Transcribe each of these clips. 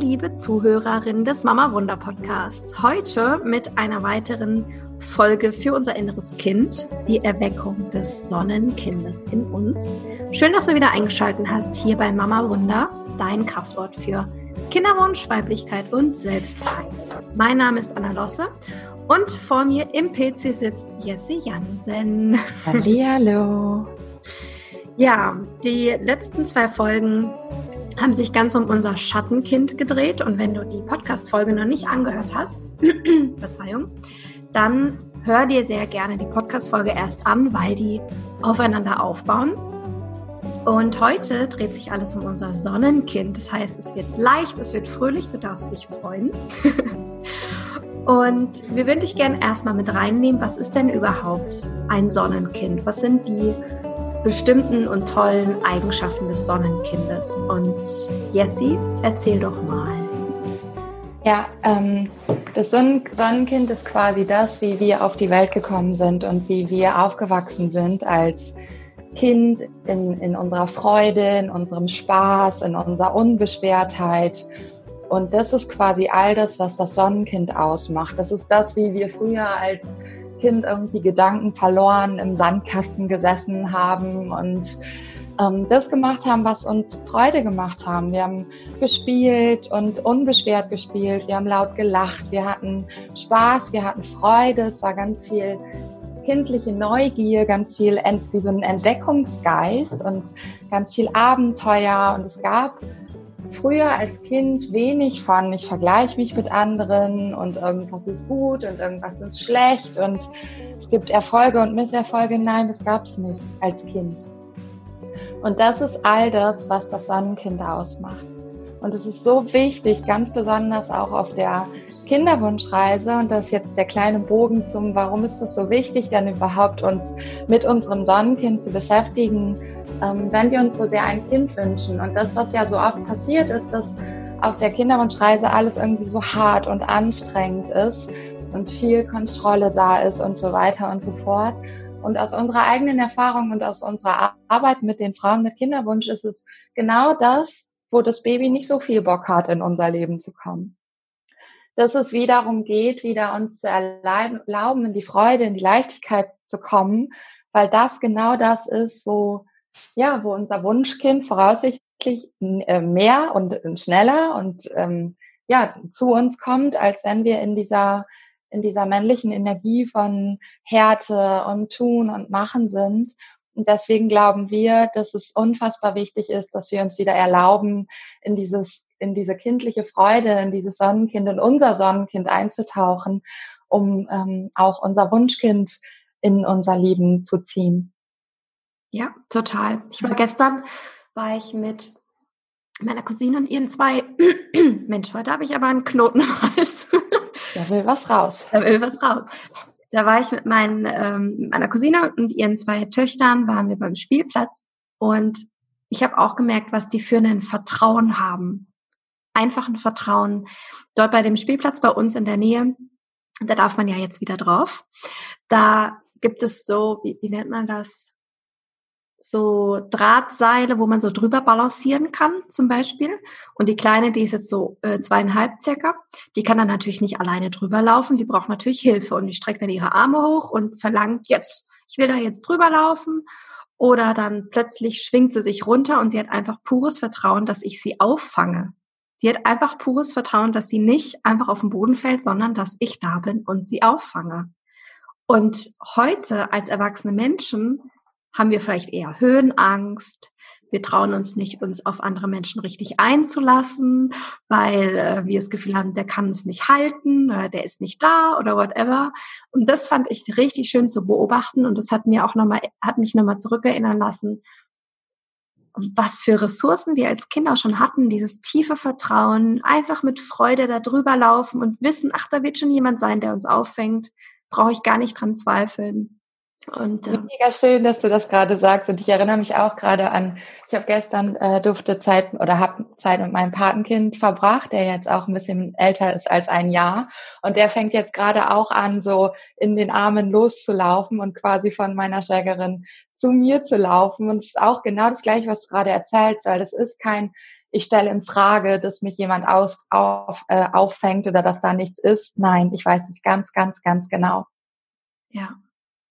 liebe Zuhörerin des Mama Wunder Podcasts. Heute mit einer weiteren Folge für unser inneres Kind, die Erweckung des Sonnenkindes in uns. Schön, dass du wieder eingeschaltet hast hier bei Mama Wunder, dein Kraftwort für Kinderwunsch, Weiblichkeit und Selbstheilung. Mein Name ist Anna Losse und vor mir im PC sitzt Jesse Jansen. Hallo. Ja, die letzten zwei Folgen haben sich ganz um unser Schattenkind gedreht. Und wenn du die Podcast-Folge noch nicht angehört hast, Verzeihung, dann hör dir sehr gerne die Podcast-Folge erst an, weil die aufeinander aufbauen. Und heute dreht sich alles um unser Sonnenkind. Das heißt, es wird leicht, es wird fröhlich, du darfst dich freuen. Und wir würden dich gerne erstmal mit reinnehmen, was ist denn überhaupt ein Sonnenkind? Was sind die bestimmten und tollen Eigenschaften des Sonnenkindes. Und Jessie, erzähl doch mal. Ja, ähm, das Sonnen Sonnenkind ist quasi das, wie wir auf die Welt gekommen sind und wie wir aufgewachsen sind als Kind in, in unserer Freude, in unserem Spaß, in unserer Unbeschwertheit. Und das ist quasi all das, was das Sonnenkind ausmacht. Das ist das, wie wir früher als Kind irgendwie Gedanken verloren, im Sandkasten gesessen haben und ähm, das gemacht haben, was uns Freude gemacht haben. Wir haben gespielt und unbeschwert gespielt. Wir haben laut gelacht. Wir hatten Spaß. Wir hatten Freude. Es war ganz viel kindliche Neugier, ganz viel wie so ein Entdeckungsgeist und ganz viel Abenteuer. Und es gab früher als Kind wenig von, ich vergleiche mich mit anderen und irgendwas ist gut und irgendwas ist schlecht und es gibt Erfolge und Misserfolge. Nein, das gab es nicht als Kind. Und das ist all das, was das Sonnenkind ausmacht. Und es ist so wichtig, ganz besonders auch auf der Kinderwunschreise und das ist jetzt der kleine Bogen zum, warum ist das so wichtig, dann überhaupt uns mit unserem Sonnenkind zu beschäftigen, ähm, wenn wir uns so sehr ein Kind wünschen. Und das, was ja so oft passiert ist, dass auf der Kinderwunschreise alles irgendwie so hart und anstrengend ist und viel Kontrolle da ist und so weiter und so fort. Und aus unserer eigenen Erfahrung und aus unserer Arbeit mit den Frauen mit Kinderwunsch ist es genau das, wo das Baby nicht so viel Bock hat, in unser Leben zu kommen. Dass es wiederum geht, wieder uns zu erlauben, in die Freude, in die Leichtigkeit zu kommen, weil das genau das ist, wo ja, wo unser Wunschkind voraussichtlich äh, mehr und äh, schneller und ähm, ja, zu uns kommt, als wenn wir in dieser, in dieser männlichen Energie von Härte und Tun und Machen sind. Und deswegen glauben wir, dass es unfassbar wichtig ist, dass wir uns wieder erlauben, in dieses, in diese kindliche Freude, in dieses Sonnenkind und unser Sonnenkind einzutauchen, um ähm, auch unser Wunschkind in unser Leben zu ziehen. Ja, total. Ich war gestern, war ich mit meiner Cousine und ihren zwei, Mensch, heute habe ich aber einen Knoten im Hals. Da will was raus. Da will was raus. Da war ich mit meinen, ähm, meiner Cousine und ihren zwei Töchtern, waren wir beim Spielplatz und ich habe auch gemerkt, was die für ein Vertrauen haben. Einfach ein Vertrauen. Dort bei dem Spielplatz bei uns in der Nähe, da darf man ja jetzt wieder drauf. Da gibt es so, wie, wie nennt man das? So Drahtseile, wo man so drüber balancieren kann, zum Beispiel. Und die Kleine, die ist jetzt so äh, zweieinhalb circa, die kann dann natürlich nicht alleine drüber laufen, die braucht natürlich Hilfe und die streckt dann ihre Arme hoch und verlangt jetzt, ich will da jetzt drüber laufen. Oder dann plötzlich schwingt sie sich runter und sie hat einfach pures Vertrauen, dass ich sie auffange. Die hat einfach pures Vertrauen, dass sie nicht einfach auf den Boden fällt, sondern dass ich da bin und sie auffange. Und heute als erwachsene Menschen haben wir vielleicht eher Höhenangst. Wir trauen uns nicht, uns auf andere Menschen richtig einzulassen, weil äh, wir das Gefühl haben, der kann uns nicht halten oder der ist nicht da oder whatever. Und das fand ich richtig schön zu beobachten und das hat mir auch nochmal, hat mich nochmal zurückerinnern lassen, was für Ressourcen wir als Kinder schon hatten, dieses tiefe Vertrauen, einfach mit Freude da drüber laufen und wissen, ach, da wird schon jemand sein, der uns auffängt, brauche ich gar nicht dran zweifeln. Und, äh, Mega schön, dass du das gerade sagst. Und ich erinnere mich auch gerade an, ich habe gestern äh, durfte Zeit oder habe Zeit mit meinem Patenkind verbracht, der jetzt auch ein bisschen älter ist als ein Jahr. Und der fängt jetzt gerade auch an, so in den Armen loszulaufen und quasi von meiner Schwägerin zu mir zu laufen. Und es ist auch genau das gleiche, was du gerade erzählst, weil das ist kein ich stelle in Frage, dass mich jemand aus, auf, äh, auffängt oder dass da nichts ist. Nein, ich weiß es ganz, ganz, ganz genau. Ja.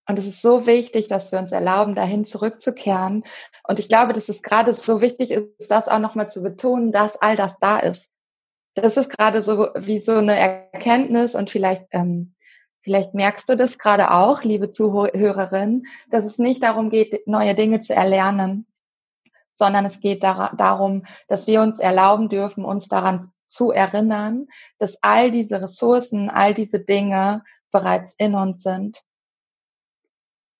Und es ist so wichtig, dass wir uns erlauben, dahin zurückzukehren. Und ich glaube, dass es gerade so wichtig ist, das auch nochmal zu betonen, dass all das da ist. Das ist gerade so wie so eine Erkenntnis und vielleicht, ähm, vielleicht merkst du das gerade auch, liebe Zuhörerin, dass es nicht darum geht, neue Dinge zu erlernen, sondern es geht dar darum, dass wir uns erlauben dürfen, uns daran zu erinnern, dass all diese Ressourcen, all diese Dinge bereits in uns sind.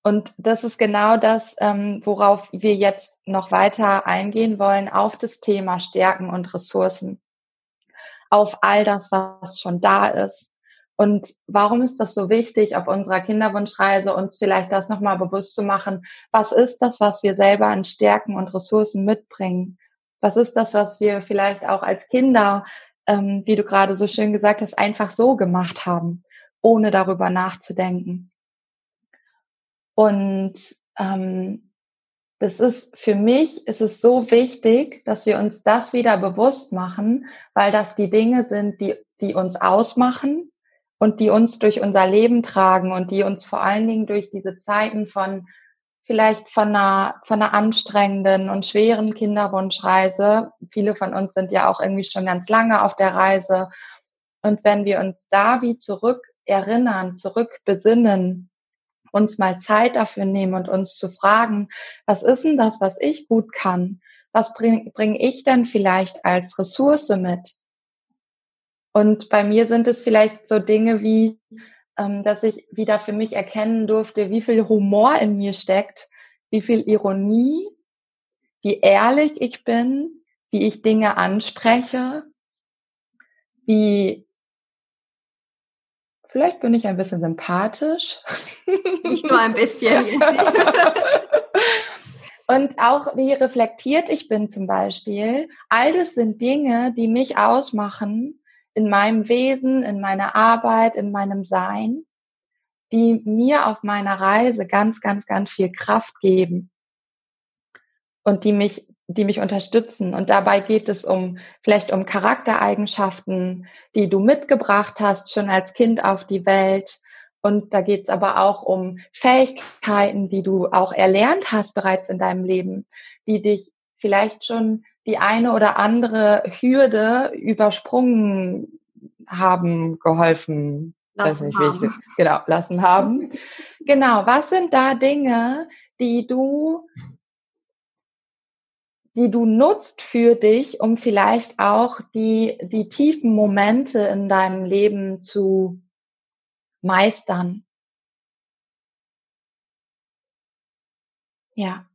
Und das ist genau das, ähm, worauf wir jetzt noch weiter eingehen wollen, auf das Thema Stärken und Ressourcen, auf all das, was schon da ist. Und warum ist das so wichtig, auf unserer Kinderwunschreise uns vielleicht das nochmal bewusst zu machen? Was ist das, was wir selber an Stärken und Ressourcen mitbringen? Was ist das, was wir vielleicht auch als Kinder, ähm, wie du gerade so schön gesagt hast, einfach so gemacht haben, ohne darüber nachzudenken? Und ähm, das ist für mich ist es so wichtig, dass wir uns das wieder bewusst machen, weil das die Dinge sind, die die uns ausmachen, und die uns durch unser Leben tragen und die uns vor allen Dingen durch diese Zeiten von vielleicht von einer, von einer anstrengenden und schweren Kinderwunschreise. Viele von uns sind ja auch irgendwie schon ganz lange auf der Reise. Und wenn wir uns da wie zurück erinnern, zurück besinnen, uns mal Zeit dafür nehmen und uns zu fragen, was ist denn das, was ich gut kann? Was bringe bring ich denn vielleicht als Ressource mit? Und bei mir sind es vielleicht so Dinge wie, ähm, dass ich wieder für mich erkennen durfte, wie viel Humor in mir steckt, wie viel Ironie, wie ehrlich ich bin, wie ich Dinge anspreche, wie vielleicht bin ich ein bisschen sympathisch. Nicht nur ein bisschen. Und auch wie reflektiert ich bin zum Beispiel. All das sind Dinge, die mich ausmachen in meinem Wesen, in meiner Arbeit, in meinem Sein, die mir auf meiner Reise ganz, ganz, ganz viel Kraft geben und die mich, die mich unterstützen. Und dabei geht es um, vielleicht um Charaktereigenschaften, die du mitgebracht hast, schon als Kind auf die Welt. Und da geht es aber auch um Fähigkeiten, die du auch erlernt hast bereits in deinem Leben, die dich vielleicht schon die eine oder andere Hürde übersprungen haben, geholfen, lassen nicht, haben. Ich, genau, lassen haben. genau, was sind da Dinge, die du die du nutzt für dich, um vielleicht auch die, die tiefen Momente in deinem Leben zu meistern. Ja.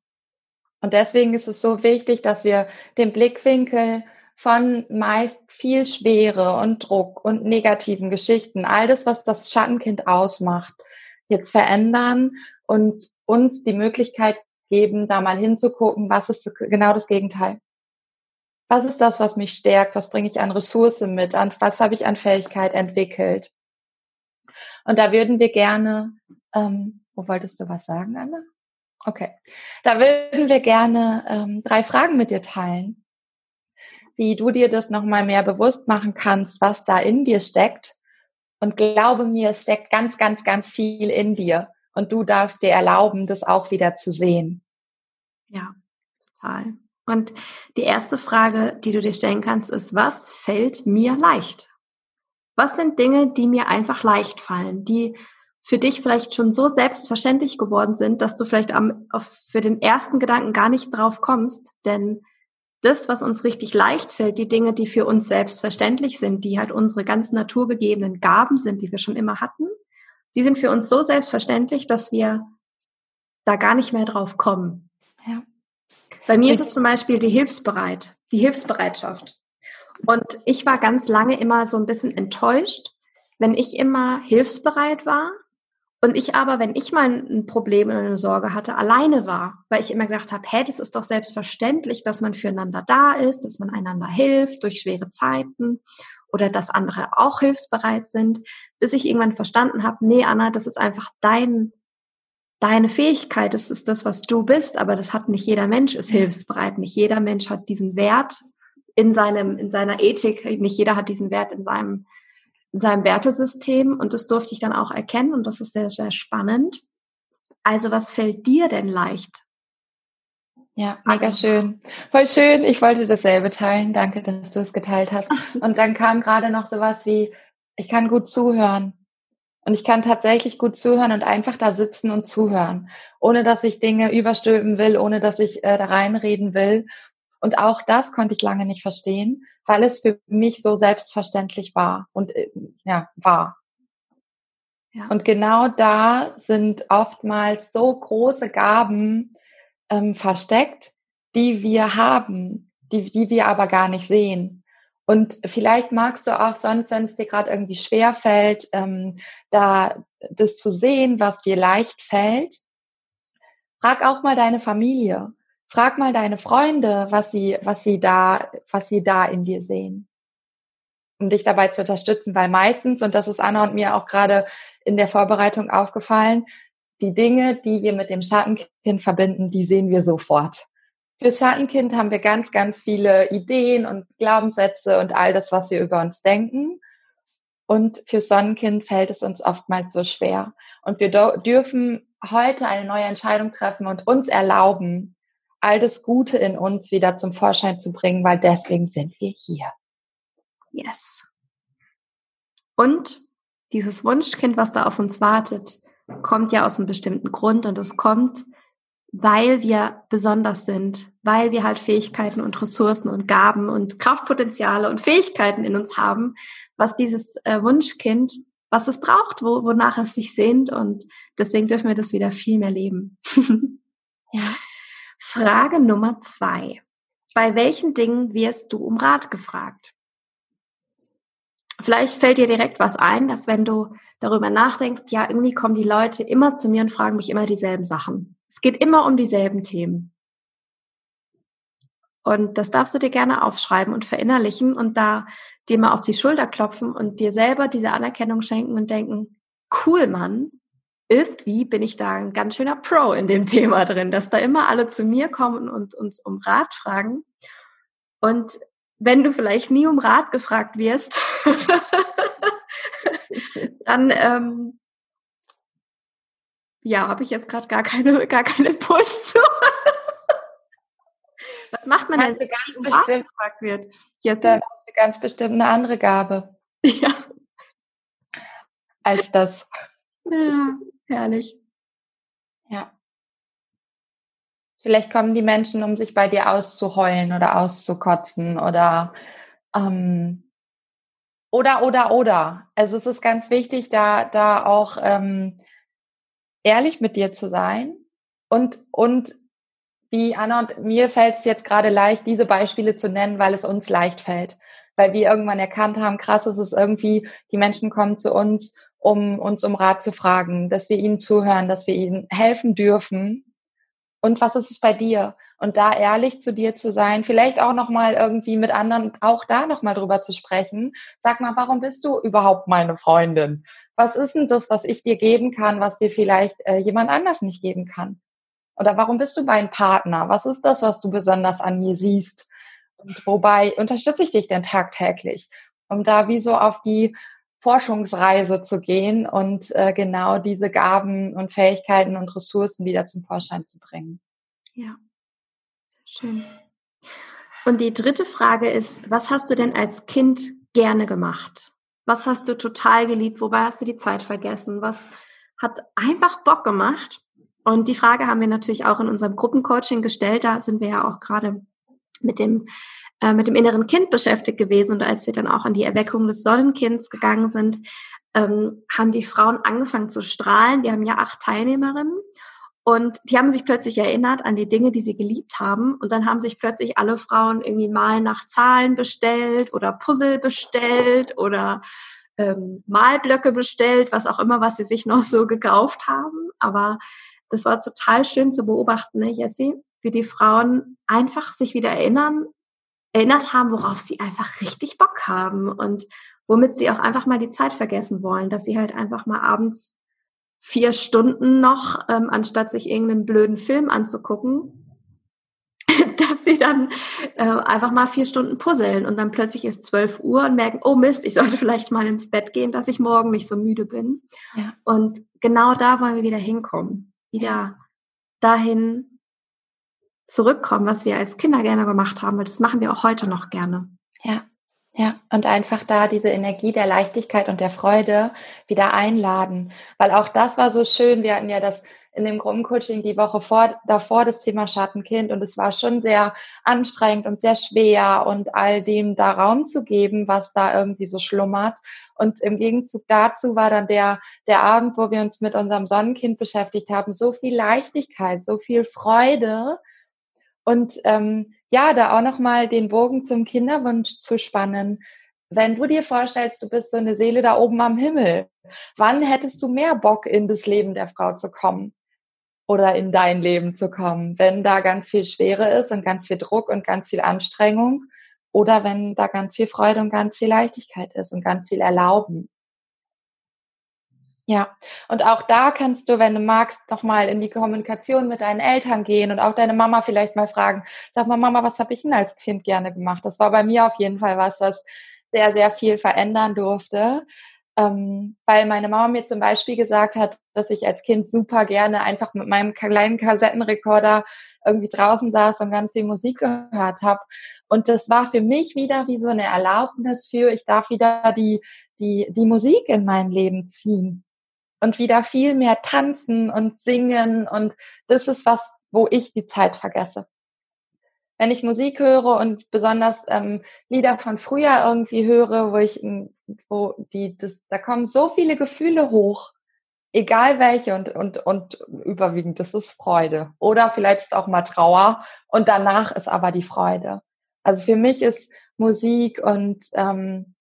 Und deswegen ist es so wichtig, dass wir den Blickwinkel von meist viel Schwere und Druck und negativen Geschichten, all das, was das Schattenkind ausmacht, jetzt verändern und uns die Möglichkeit geben, da mal hinzugucken, was ist genau das Gegenteil. Was ist das, was mich stärkt? Was bringe ich an Ressourcen mit? An was habe ich an Fähigkeit entwickelt? Und da würden wir gerne, ähm, wo wolltest du was sagen, Anna? Okay. Da würden wir gerne ähm, drei Fragen mit dir teilen, wie du dir das nochmal mehr bewusst machen kannst, was da in dir steckt. Und glaube mir, es steckt ganz, ganz, ganz viel in dir. Und du darfst dir erlauben, das auch wieder zu sehen. Ja, total. Und die erste Frage, die du dir stellen kannst, ist, was fällt mir leicht? Was sind Dinge, die mir einfach leicht fallen, die für dich vielleicht schon so selbstverständlich geworden sind, dass du vielleicht am, auf, für den ersten Gedanken gar nicht drauf kommst. Denn das, was uns richtig leicht fällt, die Dinge, die für uns selbstverständlich sind, die halt unsere ganz naturgegebenen Gaben sind, die wir schon immer hatten, die sind für uns so selbstverständlich, dass wir da gar nicht mehr drauf kommen. Bei mir ist es zum Beispiel die Hilfsbereit, die Hilfsbereitschaft. Und ich war ganz lange immer so ein bisschen enttäuscht, wenn ich immer hilfsbereit war und ich aber, wenn ich mal ein Problem oder eine Sorge hatte, alleine war, weil ich immer gedacht habe, hä, das ist doch selbstverständlich, dass man füreinander da ist, dass man einander hilft durch schwere Zeiten oder dass andere auch hilfsbereit sind, bis ich irgendwann verstanden habe, nee, Anna, das ist einfach dein, deine Fähigkeit, das ist das, was du bist, aber das hat nicht jeder Mensch ist hilfsbereit, nicht jeder Mensch hat diesen Wert in seinem, in seiner Ethik. Nicht jeder hat diesen Wert in seinem, in seinem Wertesystem und das durfte ich dann auch erkennen und das ist sehr, sehr spannend. Also was fällt dir denn leicht? Ja, mega schön. Voll schön. Ich wollte dasselbe teilen. Danke, dass du es geteilt hast. Und dann kam gerade noch sowas wie, ich kann gut zuhören. Und ich kann tatsächlich gut zuhören und einfach da sitzen und zuhören, ohne dass ich Dinge überstülpen will, ohne dass ich äh, da reinreden will. Und auch das konnte ich lange nicht verstehen, weil es für mich so selbstverständlich war und äh, ja, war. Ja. Und genau da sind oftmals so große Gaben ähm, versteckt, die wir haben, die, die wir aber gar nicht sehen. Und vielleicht magst du auch sonst, wenn es dir gerade irgendwie schwer fällt, ähm, da das zu sehen, was dir leicht fällt, frag auch mal deine Familie, frag mal deine Freunde, was sie, was sie da, was sie da in dir sehen, um dich dabei zu unterstützen, weil meistens und das ist Anna und mir auch gerade in der Vorbereitung aufgefallen, die Dinge, die wir mit dem Schattenkind verbinden, die sehen wir sofort. Fürs Schattenkind haben wir ganz, ganz viele Ideen und Glaubenssätze und all das, was wir über uns denken. Und fürs Sonnenkind fällt es uns oftmals so schwer. Und wir dürfen heute eine neue Entscheidung treffen und uns erlauben, all das Gute in uns wieder zum Vorschein zu bringen, weil deswegen sind wir hier. Yes. Und dieses Wunschkind, was da auf uns wartet, kommt ja aus einem bestimmten Grund und es kommt, weil wir besonders sind, weil wir halt Fähigkeiten und Ressourcen und Gaben und Kraftpotenziale und Fähigkeiten in uns haben, was dieses äh, Wunschkind, was es braucht, wo, wonach es sich sehnt und deswegen dürfen wir das wieder viel mehr leben. ja. Frage Nummer zwei. Bei welchen Dingen wirst du um Rat gefragt? Vielleicht fällt dir direkt was ein, dass wenn du darüber nachdenkst, ja, irgendwie kommen die Leute immer zu mir und fragen mich immer dieselben Sachen. Es geht immer um dieselben Themen. Und das darfst du dir gerne aufschreiben und verinnerlichen und da dir mal auf die Schulter klopfen und dir selber diese Anerkennung schenken und denken, cool, Mann, irgendwie bin ich da ein ganz schöner Pro in dem Thema drin, dass da immer alle zu mir kommen und uns um Rat fragen. Und wenn du vielleicht nie um Rat gefragt wirst, dann ähm, ja, habe ich jetzt gerade gar keine, gar keinen Impuls zu. Was macht man denn, wenn um bestimmt, gefragt wird? Yes. Dann hast du ganz bestimmt eine andere Gabe. Ja. Als das. Ja, herrlich. Ja. Vielleicht kommen die Menschen, um sich bei dir auszuheulen oder auszukotzen oder ähm, oder oder oder. Also es ist ganz wichtig, da da auch ähm, ehrlich mit dir zu sein und, und wie Anna und mir fällt es jetzt gerade leicht, diese Beispiele zu nennen, weil es uns leicht fällt. Weil wir irgendwann erkannt haben, krass ist es irgendwie, die Menschen kommen zu uns, um uns um Rat zu fragen, dass wir ihnen zuhören, dass wir ihnen helfen dürfen. Und was ist es bei dir? Und da ehrlich zu dir zu sein, vielleicht auch nochmal irgendwie mit anderen, auch da nochmal drüber zu sprechen. Sag mal, warum bist du überhaupt meine Freundin? was ist denn das, was ich dir geben kann, was dir vielleicht äh, jemand anders nicht geben kann? Oder warum bist du mein Partner? Was ist das, was du besonders an mir siehst? Und wobei unterstütze ich dich denn tagtäglich, um da wie so auf die Forschungsreise zu gehen und äh, genau diese Gaben und Fähigkeiten und Ressourcen wieder zum Vorschein zu bringen. Ja, schön. Und die dritte Frage ist, was hast du denn als Kind gerne gemacht? Was hast du total geliebt? Wobei hast du die Zeit vergessen? Was hat einfach Bock gemacht? Und die Frage haben wir natürlich auch in unserem Gruppencoaching gestellt. Da sind wir ja auch gerade mit dem äh, mit dem inneren Kind beschäftigt gewesen. Und als wir dann auch an die Erweckung des Sonnenkinds gegangen sind, ähm, haben die Frauen angefangen zu strahlen. Wir haben ja acht Teilnehmerinnen und die haben sich plötzlich erinnert an die Dinge, die sie geliebt haben. Und dann haben sich plötzlich alle Frauen irgendwie mal nach Zahlen bestellt oder Puzzle bestellt oder ähm, Malblöcke bestellt, was auch immer, was sie sich noch so gekauft haben. Aber das war total schön zu beobachten, ne, Jessie, wie die Frauen einfach sich wieder erinnern, erinnert haben, worauf sie einfach richtig Bock haben und womit sie auch einfach mal die Zeit vergessen wollen, dass sie halt einfach mal abends vier Stunden noch, ähm, anstatt sich irgendeinen blöden Film anzugucken, dass sie dann äh, einfach mal vier Stunden puzzeln und dann plötzlich ist zwölf Uhr und merken, oh Mist, ich sollte vielleicht mal ins Bett gehen, dass ich morgen nicht so müde bin. Ja. Und genau da wollen wir wieder hinkommen. Wieder dahin zurückkommen, was wir als Kinder gerne gemacht haben, weil das machen wir auch heute noch gerne. Ja. Ja, und einfach da diese Energie der Leichtigkeit und der Freude wieder einladen. Weil auch das war so schön. Wir hatten ja das in dem Gruppencoaching die Woche vor, davor das Thema Schattenkind und es war schon sehr anstrengend und sehr schwer und all dem da Raum zu geben, was da irgendwie so schlummert. Und im Gegenzug dazu war dann der, der Abend, wo wir uns mit unserem Sonnenkind beschäftigt haben, so viel Leichtigkeit, so viel Freude und ähm, ja, da auch nochmal den Bogen zum Kinderwunsch zu spannen. Wenn du dir vorstellst, du bist so eine Seele da oben am Himmel, wann hättest du mehr Bock, in das Leben der Frau zu kommen? Oder in dein Leben zu kommen, wenn da ganz viel Schwere ist und ganz viel Druck und ganz viel Anstrengung oder wenn da ganz viel Freude und ganz viel Leichtigkeit ist und ganz viel Erlauben. Ja, und auch da kannst du, wenn du magst, nochmal in die Kommunikation mit deinen Eltern gehen und auch deine Mama vielleicht mal fragen, sag mal, Mama, was habe ich denn als Kind gerne gemacht? Das war bei mir auf jeden Fall was, was sehr, sehr viel verändern durfte. Ähm, weil meine Mama mir zum Beispiel gesagt hat, dass ich als Kind super gerne einfach mit meinem kleinen Kassettenrekorder irgendwie draußen saß und ganz viel Musik gehört habe. Und das war für mich wieder wie so eine Erlaubnis für, ich darf wieder die, die, die Musik in mein Leben ziehen und wieder viel mehr tanzen und singen und das ist was, wo ich die Zeit vergesse. Wenn ich Musik höre und besonders ähm, Lieder von früher irgendwie höre, wo ich, wo die, das, da kommen so viele Gefühle hoch, egal welche und, und, und überwiegend, das ist Freude. Oder vielleicht ist auch mal Trauer und danach ist aber die Freude. Also für mich ist Musik und ähm,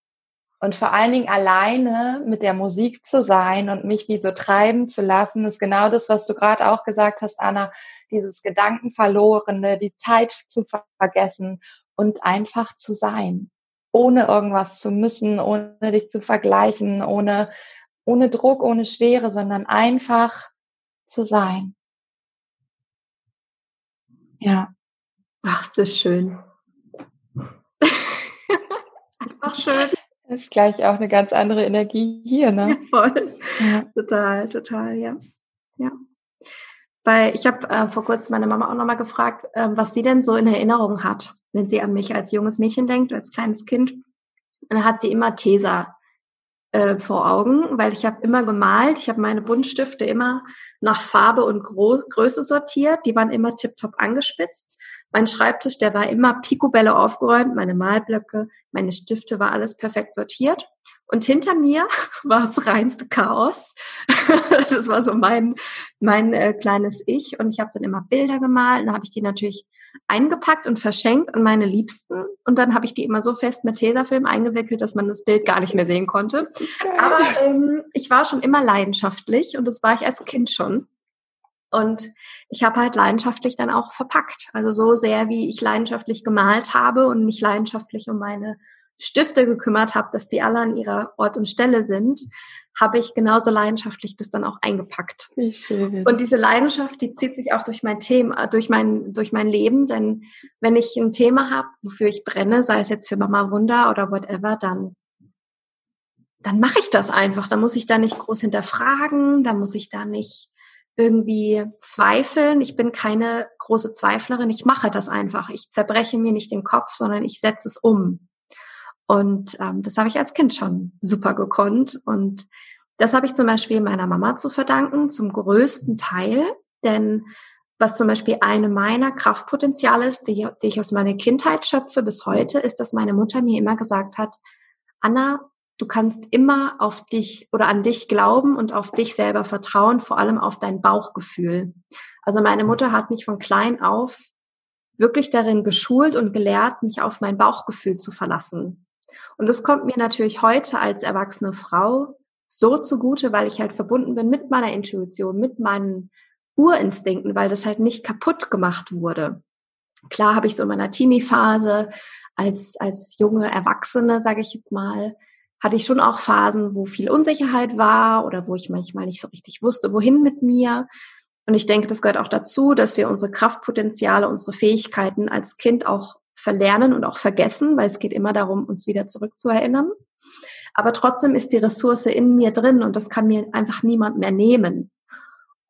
und vor allen Dingen alleine mit der Musik zu sein und mich wie so treiben zu lassen, ist genau das, was du gerade auch gesagt hast, Anna, dieses Gedankenverlorene, die Zeit zu vergessen und einfach zu sein, ohne irgendwas zu müssen, ohne dich zu vergleichen, ohne, ohne Druck, ohne Schwere, sondern einfach zu sein. Ja. Ach, das ist schön. einfach schön. Ist gleich auch eine ganz andere Energie hier, ne? Ja, voll. Ja. Total, total, ja. Ja. Weil ich habe äh, vor kurzem meine Mama auch nochmal gefragt, äh, was sie denn so in Erinnerung hat, wenn sie an mich als junges Mädchen denkt, als kleines Kind. Und dann hat sie immer Tesa äh, vor Augen, weil ich habe immer gemalt. Ich habe meine Buntstifte immer nach Farbe und Gro Größe sortiert. Die waren immer tiptop angespitzt. Mein Schreibtisch, der war immer picobello aufgeräumt. Meine Malblöcke, meine Stifte, war alles perfekt sortiert. Und hinter mir war das reinste Chaos. das war so mein, mein äh, kleines Ich. Und ich habe dann immer Bilder gemalt. Dann habe ich die natürlich eingepackt und verschenkt an meine Liebsten. Und dann habe ich die immer so fest mit Tesafilm eingewickelt, dass man das Bild gar nicht mehr sehen konnte. Aber ähm, ich war schon immer leidenschaftlich und das war ich als Kind schon. Und ich habe halt leidenschaftlich dann auch verpackt. Also so sehr, wie ich leidenschaftlich gemalt habe und mich leidenschaftlich um meine Stifte gekümmert habe, dass die alle an ihrer Ort und Stelle sind, habe ich genauso leidenschaftlich das dann auch eingepackt. Wie schön. Und diese Leidenschaft, die zieht sich auch durch mein Thema, durch mein, durch mein Leben. Denn wenn ich ein Thema habe, wofür ich brenne, sei es jetzt für Mama Wunder oder whatever, dann dann mache ich das einfach. Da muss ich da nicht groß hinterfragen, da muss ich da nicht irgendwie zweifeln. Ich bin keine große Zweiflerin. Ich mache das einfach. Ich zerbreche mir nicht den Kopf, sondern ich setze es um. Und ähm, das habe ich als Kind schon super gekonnt. Und das habe ich zum Beispiel meiner Mama zu verdanken, zum größten Teil. Denn was zum Beispiel eine meiner Kraftpotenziale ist, die, die ich aus meiner Kindheit schöpfe bis heute, ist, dass meine Mutter mir immer gesagt hat, Anna, du kannst immer auf dich oder an dich glauben und auf dich selber vertrauen, vor allem auf dein Bauchgefühl. Also meine Mutter hat mich von klein auf wirklich darin geschult und gelehrt, mich auf mein Bauchgefühl zu verlassen. Und das kommt mir natürlich heute als erwachsene Frau so zugute, weil ich halt verbunden bin mit meiner Intuition, mit meinen Urinstinkten, weil das halt nicht kaputt gemacht wurde. Klar habe ich so in meiner Teenie-Phase als, als junge Erwachsene, sage ich jetzt mal, hatte ich schon auch Phasen, wo viel Unsicherheit war oder wo ich manchmal nicht so richtig wusste, wohin mit mir. Und ich denke, das gehört auch dazu, dass wir unsere Kraftpotenziale, unsere Fähigkeiten als Kind auch verlernen und auch vergessen, weil es geht immer darum, uns wieder zurückzuerinnern. Aber trotzdem ist die Ressource in mir drin und das kann mir einfach niemand mehr nehmen.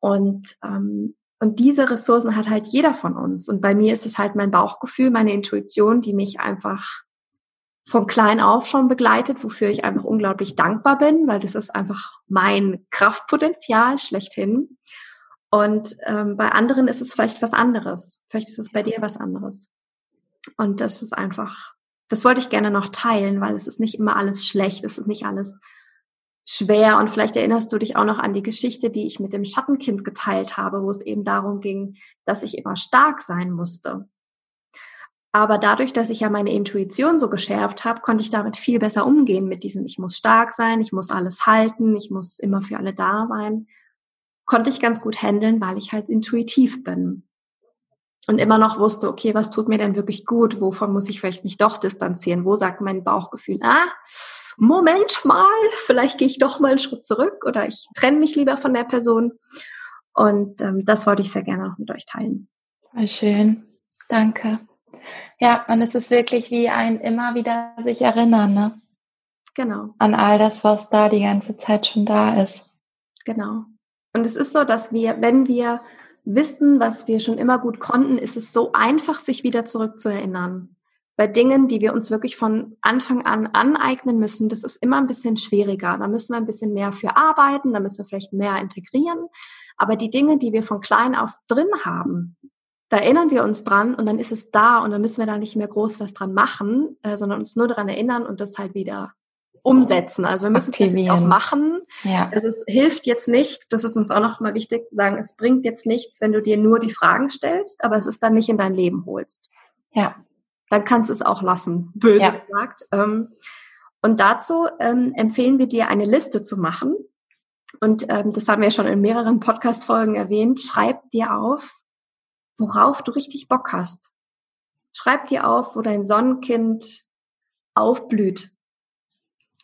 Und, ähm, und diese Ressourcen hat halt jeder von uns. Und bei mir ist es halt mein Bauchgefühl, meine Intuition, die mich einfach von klein auf schon begleitet, wofür ich einfach unglaublich dankbar bin, weil das ist einfach mein Kraftpotenzial schlechthin. Und ähm, bei anderen ist es vielleicht was anderes. Vielleicht ist es bei dir was anderes. Und das ist einfach, das wollte ich gerne noch teilen, weil es ist nicht immer alles schlecht, es ist nicht alles schwer. Und vielleicht erinnerst du dich auch noch an die Geschichte, die ich mit dem Schattenkind geteilt habe, wo es eben darum ging, dass ich immer stark sein musste. Aber dadurch, dass ich ja meine Intuition so geschärft habe, konnte ich damit viel besser umgehen mit diesem, ich muss stark sein, ich muss alles halten, ich muss immer für alle da sein. Konnte ich ganz gut handeln, weil ich halt intuitiv bin. Und immer noch wusste, okay, was tut mir denn wirklich gut? Wovon muss ich vielleicht nicht doch distanzieren? Wo sagt mein Bauchgefühl, ah, Moment mal, vielleicht gehe ich doch mal einen Schritt zurück oder ich trenne mich lieber von der Person. Und ähm, das wollte ich sehr gerne noch mit euch teilen. Schön, danke. Ja, und es ist wirklich wie ein immer wieder sich erinnern, ne? Genau. An all das, was da die ganze Zeit schon da ist. Genau. Und es ist so, dass wir, wenn wir wissen, was wir schon immer gut konnten, ist es so einfach, sich wieder zurückzuerinnern. Bei Dingen, die wir uns wirklich von Anfang an aneignen müssen, das ist immer ein bisschen schwieriger. Da müssen wir ein bisschen mehr für arbeiten, da müssen wir vielleicht mehr integrieren. Aber die Dinge, die wir von klein auf drin haben, da erinnern wir uns dran und dann ist es da und dann müssen wir da nicht mehr groß was dran machen, äh, sondern uns nur daran erinnern und das halt wieder umsetzen. Also wir müssen es auch machen. Ja. Also es hilft jetzt nicht, das ist uns auch noch mal wichtig zu sagen, es bringt jetzt nichts, wenn du dir nur die Fragen stellst, aber es ist dann nicht in dein Leben holst. Ja. Dann kannst du es auch lassen, böse ja. gesagt. Ähm, und dazu ähm, empfehlen wir dir, eine Liste zu machen. Und ähm, das haben wir schon in mehreren Podcast-Folgen erwähnt. Schreib dir auf, worauf du richtig Bock hast. Schreib dir auf, wo dein Sonnenkind aufblüht.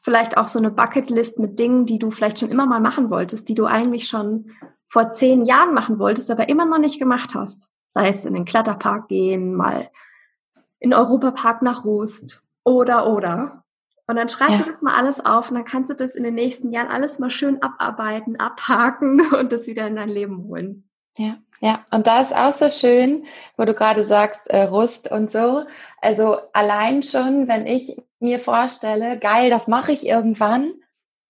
Vielleicht auch so eine Bucketlist mit Dingen, die du vielleicht schon immer mal machen wolltest, die du eigentlich schon vor zehn Jahren machen wolltest, aber immer noch nicht gemacht hast. Sei es in den Kletterpark gehen, mal in Europapark nach Rust oder oder. Und dann schreibst ja. du das mal alles auf und dann kannst du das in den nächsten Jahren alles mal schön abarbeiten, abhaken und das wieder in dein Leben holen. Ja, ja, und da ist auch so schön, wo du gerade sagst, äh, Rust und so. Also allein schon, wenn ich mir vorstelle, geil, das mache ich irgendwann,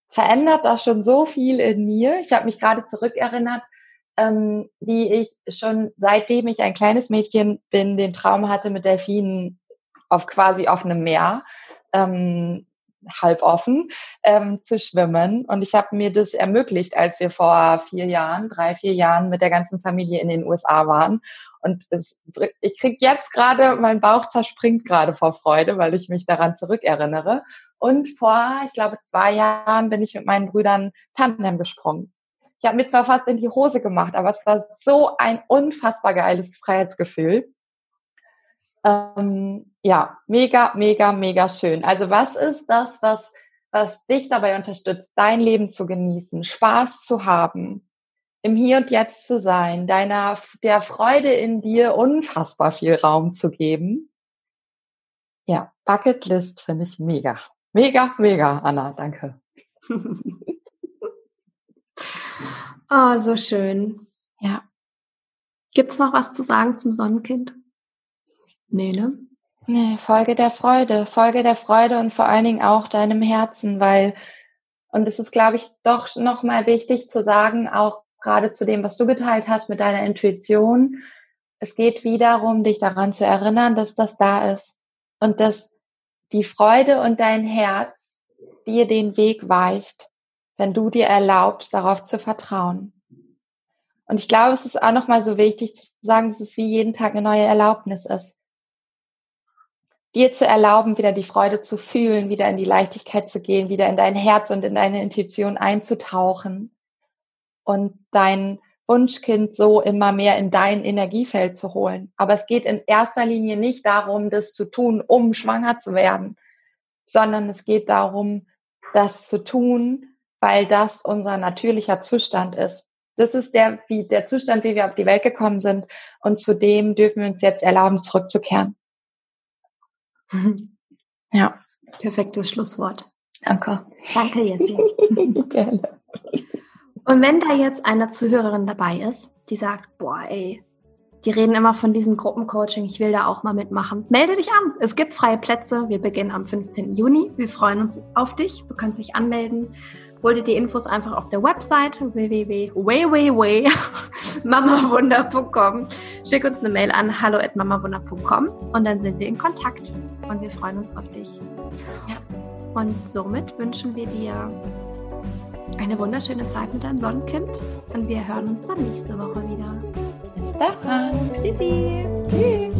verändert das schon so viel in mir. Ich habe mich gerade zurückerinnert, ähm, wie ich schon seitdem ich ein kleines Mädchen bin, den Traum hatte, mit Delfinen auf quasi offenem Meer ähm, halb offen ähm, zu schwimmen. Und ich habe mir das ermöglicht, als wir vor vier Jahren, drei, vier Jahren mit der ganzen Familie in den USA waren. Und es, ich krieg jetzt gerade, mein Bauch zerspringt gerade vor Freude, weil ich mich daran zurückerinnere. Und vor, ich glaube, zwei Jahren bin ich mit meinen Brüdern Tandem gesprungen. Ich habe mir zwar fast in die Hose gemacht, aber es war so ein unfassbar geiles Freiheitsgefühl. Ähm, ja, mega, mega, mega schön. Also was ist das, was, was dich dabei unterstützt, dein Leben zu genießen, Spaß zu haben, im Hier und Jetzt zu sein, deiner, der Freude in dir unfassbar viel Raum zu geben? Ja, Bucketlist finde ich mega. Mega, mega, Anna, danke. oh, so schön. Ja. Gibt's noch was zu sagen zum Sonnenkind? Nee, ne? Nee, Folge der Freude, Folge der Freude und vor allen Dingen auch deinem Herzen, weil, und es ist, glaube ich, doch nochmal wichtig zu sagen, auch gerade zu dem, was du geteilt hast mit deiner Intuition, es geht wiederum, dich daran zu erinnern, dass das da ist und dass die Freude und dein Herz dir den Weg weist, wenn du dir erlaubst, darauf zu vertrauen. Und ich glaube, es ist auch nochmal so wichtig zu sagen, dass es wie jeden Tag eine neue Erlaubnis ist dir zu erlauben, wieder die Freude zu fühlen, wieder in die Leichtigkeit zu gehen, wieder in dein Herz und in deine Intuition einzutauchen und dein Wunschkind so immer mehr in dein Energiefeld zu holen. Aber es geht in erster Linie nicht darum, das zu tun, um schwanger zu werden, sondern es geht darum, das zu tun, weil das unser natürlicher Zustand ist. das ist der, wie, der Zustand, wie wir auf die Welt gekommen sind. Und zu dem dürfen wir uns jetzt erlauben, zurückzukehren. Ja. Perfektes Schlusswort. Danke. Danke, Jessie. Gerne. Und wenn da jetzt eine Zuhörerin dabei ist, die sagt, boah, ey, die reden immer von diesem Gruppencoaching, ich will da auch mal mitmachen. Melde dich an. Es gibt freie Plätze. Wir beginnen am 15. Juni. Wir freuen uns auf dich. Du kannst dich anmelden. Hol dir die Infos einfach auf der Website www.mamawunder.com. Schick uns eine Mail an hallo at mamawunder.com und dann sind wir in Kontakt und wir freuen uns auf dich. Ja. Und somit wünschen wir dir eine wunderschöne Zeit mit deinem Sonnenkind und wir hören uns dann nächste Woche wieder. Bis dann. Tschüssi. Tschüss.